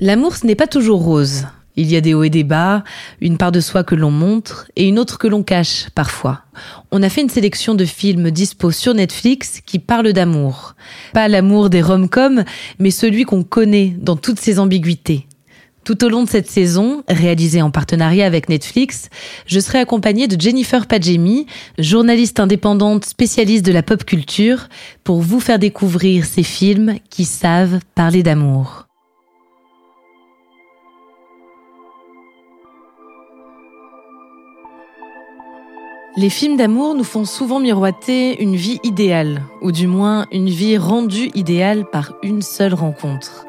L'amour, ce n'est pas toujours rose. Il y a des hauts et des bas, une part de soi que l'on montre et une autre que l'on cache parfois. On a fait une sélection de films dispo sur Netflix qui parlent d'amour. Pas l'amour des rom-coms, mais celui qu'on connaît dans toutes ses ambiguïtés. Tout au long de cette saison, réalisée en partenariat avec Netflix, je serai accompagnée de Jennifer Padjemi, journaliste indépendante spécialiste de la pop culture, pour vous faire découvrir ces films qui savent parler d'amour. Les films d'amour nous font souvent miroiter une vie idéale, ou du moins une vie rendue idéale par une seule rencontre.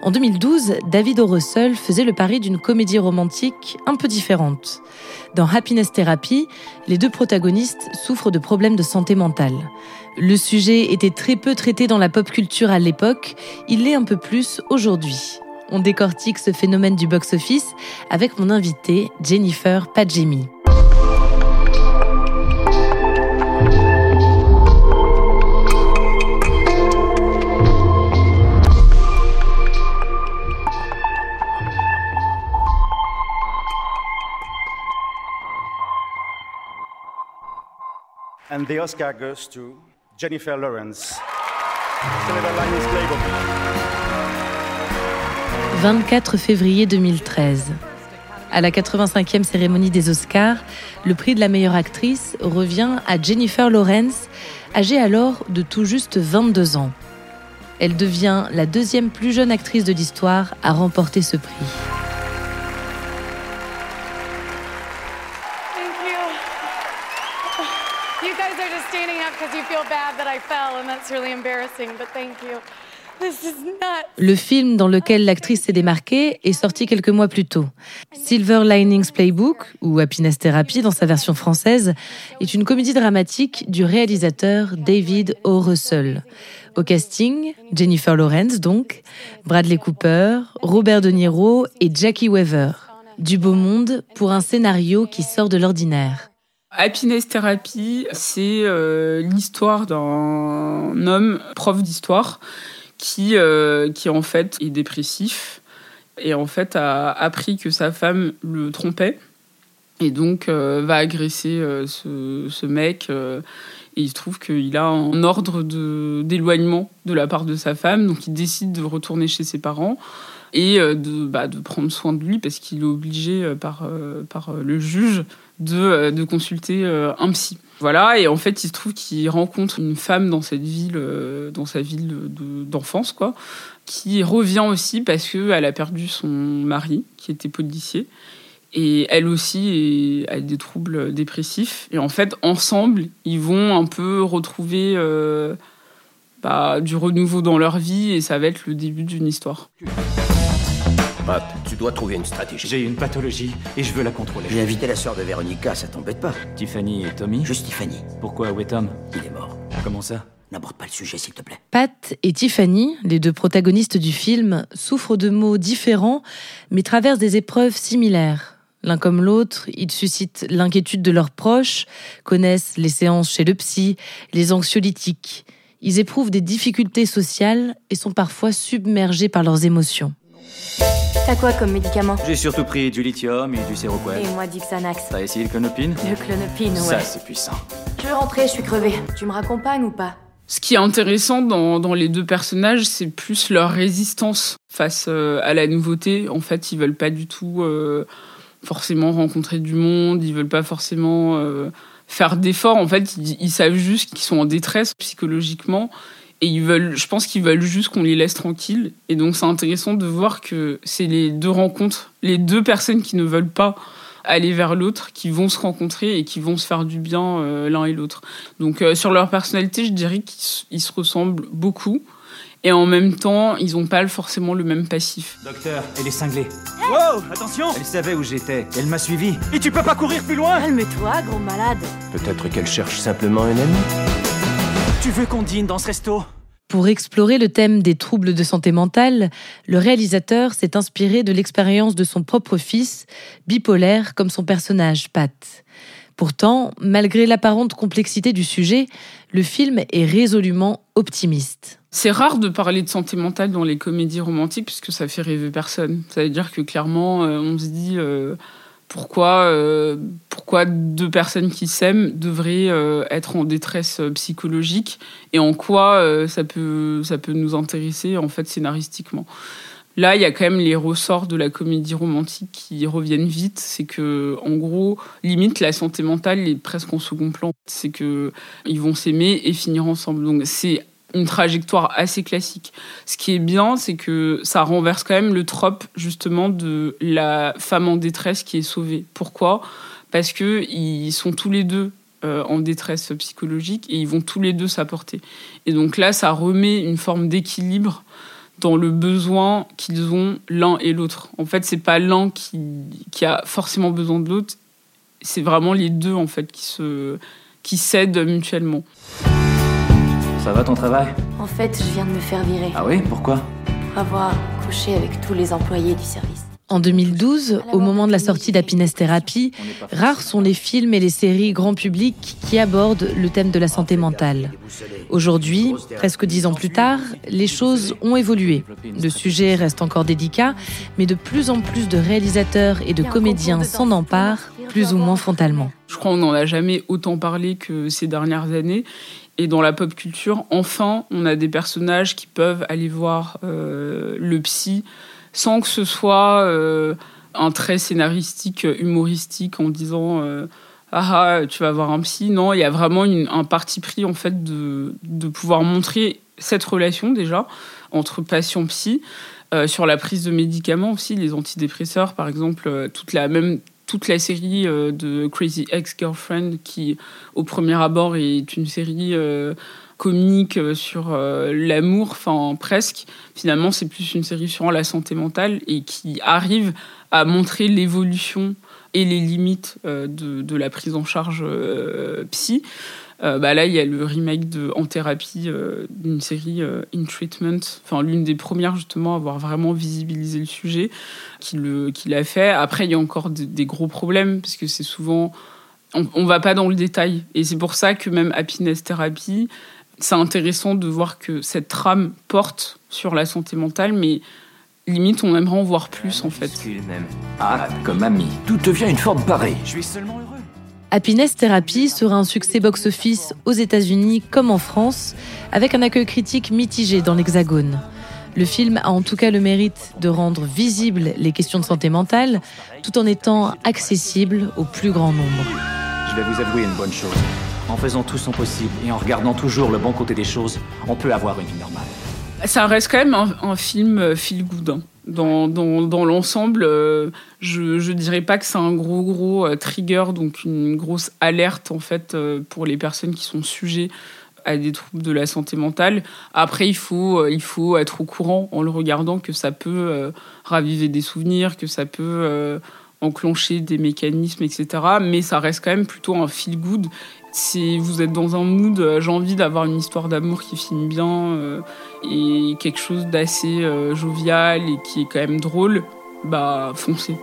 En 2012, David O. Russell faisait le pari d'une comédie romantique un peu différente. Dans Happiness Therapy, les deux protagonistes souffrent de problèmes de santé mentale. Le sujet était très peu traité dans la pop culture à l'époque, il l'est un peu plus aujourd'hui. On décortique ce phénomène du box-office avec mon invité Jennifer Padjemi. And the Oscar goes to Jennifer Lawrence. Cinema Linus Playbook. 24 février 2013. À la 85e cérémonie des Oscars, le prix de la meilleure actrice revient à Jennifer Lawrence, âgée alors de tout juste 22 ans. Elle devient la deuxième plus jeune actrice de l'histoire à remporter ce prix. Guys are just standing up because you feel bad that I fell, and that's really embarrassing, but thank you. Le film dans lequel l'actrice s'est démarquée est sorti quelques mois plus tôt. Silver Linings Playbook, ou Happiness Therapy dans sa version française, est une comédie dramatique du réalisateur David O. Russell. Au casting, Jennifer Lawrence donc, Bradley Cooper, Robert De Niro et Jackie Weaver. Du beau monde pour un scénario qui sort de l'ordinaire. Happiness Therapy, c'est euh, l'histoire d'un homme prof d'histoire qui, euh, qui en fait est dépressif et en fait a appris que sa femme le trompait et donc euh, va agresser ce, mec et il se trouve qu'il a un ordre d'éloignement de, la part de sa femme donc il décide de retourner chez ses parents et de, bah, de prendre soin de lui parce qu'il est obligé par, par le juge de, euh, de consulter euh, un psy. Voilà, et en fait, il se trouve qu'il rencontre une femme dans cette ville, euh, dans sa ville de- d'enfance, quoi, qui revient aussi parce qu'elle a perdu son mari, qui était policier. Et elle aussi a des troubles dépressifs. Et en fait, ensemble, ils vont un peu retrouver bah, du renouveau dans leur vie et ça va être le début d'une histoire. Pat, tu dois trouver une stratégie. J'ai une pathologie et je veux la contrôler. J'ai invité la sœur de Véronica, ça t'embête pas Tiffany et Tommy Juste Tiffany. Pourquoi où est Tom? Il est mort. Comment ça? N'aborde pas le sujet, s'il te plaît. Pat et Tiffany, les deux protagonistes du film, souffrent de maux différents, mais traversent des épreuves similaires. L'un comme l'autre, ils suscitent l'inquiétude de leurs proches, connaissent les séances chez le psy, les anxiolytiques. Ils éprouvent des difficultés sociales et sont parfois submergés par leurs émotions. T'as quoi comme médicament J'ai surtout pris du lithium et du séroquel. Et moi, Dixanax. T'as essayé le clonopine Le clonopine, Ça, ouais. c'est puissant. Je vais rentrer, je suis crevée. Tu me raccompagnes ou pas Ce qui est intéressant dans, dans les deux personnages, c'est plus leur résistance face euh, à la nouveauté. En fait, ils veulent pas du tout euh, forcément rencontrer du monde, ils veulent pas forcément euh, faire d'efforts. En fait, ils, ils savent juste qu'ils sont en détresse psychologiquement et ils veulent, je pense qu'ils veulent juste qu'on les laisse tranquilles. Et donc, c'est intéressant de voir que c'est les deux rencontres, les deux personnes qui ne veulent pas aller vers l'autre, qui vont se rencontrer et qui vont se faire du bien euh, l'un et l'autre. Donc euh, sur leur personnalité, je dirais qu'ils se ressemblent beaucoup. Et en même temps, ils n'ont pas forcément le même passif. Docteur, elle est cinglée. Wow, attention Elle savait où j'étais. Elle m'a suivi. Et tu peux pas courir plus loin Calme-toi, gros malade. Peut-être qu'elle cherche simplement un ami. Tu veux qu'on dîne dans ce resto? Pour explorer le thème des troubles de santé mentale, le réalisateur s'est inspiré de l'expérience de son propre fils, bipolaire comme son personnage Pat. Pourtant, malgré l'apparente complexité du sujet, le film est résolument optimiste. C'est rare de parler de santé mentale dans les comédies romantiques puisque ça fait rêver personne. Ça veut dire que clairement, euh, on se dit euh, pourquoi, euh, pourquoi deux personnes qui s'aiment devraient euh, être en détresse euh, psychologique et en quoi ça, peut, ça peut nous intéresser en fait scénaristiquement. Là, il y a quand même les ressorts de la comédie romantique qui reviennent vite. C'est que, en gros, limite, la santé mentale est presque en second plan. C'est que ils vont s'aimer et finir ensemble. Donc, c'est une trajectoire assez classique. Ce qui est bien, c'est que ça renverse quand même le trope justement de la femme en détresse qui est sauvée. Pourquoi? Parce que ils sont tous les deux euh, en détresse psychologique et ils vont tous les deux s'apporter. Et donc là, ça remet une forme d'équilibre dans le besoin qu'ils ont l'un et l'autre. En fait, c'est pas l'un qui, a forcément besoin de l'autre, c'est vraiment les deux en fait qui se qui s'aident mutuellement. Ça va ton travail En fait, je viens de me faire virer Ah oui Pourquoi pour avoir couché avec tous les employés du service. En 2012, au moment de la sortie d'Happiness Therapy, rares sont les films et les séries grand public qui abordent le thème de la santé mentale. Aujourd'hui, presque dix ans plus tard, les choses ont évolué. Le sujet reste encore délicat, mais de plus en plus de réalisateurs et de comédiens s'en emparent, plus ou moins frontalement. Je crois qu'on n'en a jamais autant parlé que ces dernières années. Et dans la pop culture, enfin, on a des personnages qui peuvent aller voir euh, le psy sans que ce soit euh, un trait scénaristique, humoristique, en disant euh, ah ah, tu vas voir un psy. Non, il y a vraiment une- un parti pris en fait de, de pouvoir montrer cette relation déjà entre patient-psy. Euh, sur la prise de médicaments aussi, les antidépresseurs, par exemple, euh, toute la même toute la série euh, de Crazy Ex-Girlfriend qui, au premier abord, est une série euh, comique euh, sur l'amour, enfin presque. Finalement, c'est plus une série sur la santé mentale et qui arrive à montrer l'évolution et les limites de, la prise en charge psy. Euh, bah là, il y a le remake de En thérapie euh, d'une série euh, In Treatment, enfin l'une des premières justement à avoir vraiment visibilisé le sujet, qui le qui l'a fait. Après, il y a encore des, des gros problèmes parce que c'est souvent on, on va pas dans le détail et c'est pour ça que même Happiness Therapy, c'est intéressant de voir que cette trame porte sur la santé mentale, mais limite on aimerait en voir plus en fait. Ah, comme ami. Tout devient une forme pareille. Je suis seulement heureux. Happiness Therapy sera un succès box-office aux États-Unis comme en France, avec un accueil critique mitigé dans l'Hexagone. Le film a en tout cas le mérite de rendre visibles les questions de santé mentale, tout en étant accessible au plus grand nombre. Je vais vous avouer une bonne chose. En faisant tout son possible et en regardant toujours le bon côté des choses, on peut avoir une vie normale. Ça reste quand même un, un film euh, feel good. Dans, dans, dans l'ensemble, euh, je, je dirais pas que c'est un gros gros euh, trigger, donc une grosse alerte en fait euh, pour les personnes qui sont sujets à des troubles de la santé mentale. Après, il faut, euh, il faut être au courant en le regardant que ça peut raviver des souvenirs, que ça peut enclencher des mécanismes, etc. Mais ça reste quand même plutôt un feel good. Si vous êtes dans un mood, euh, j'ai envie d'avoir une histoire d'amour qui finit bien euh, et quelque chose d'assez euh, jovial et qui est quand même drôle, bah foncez.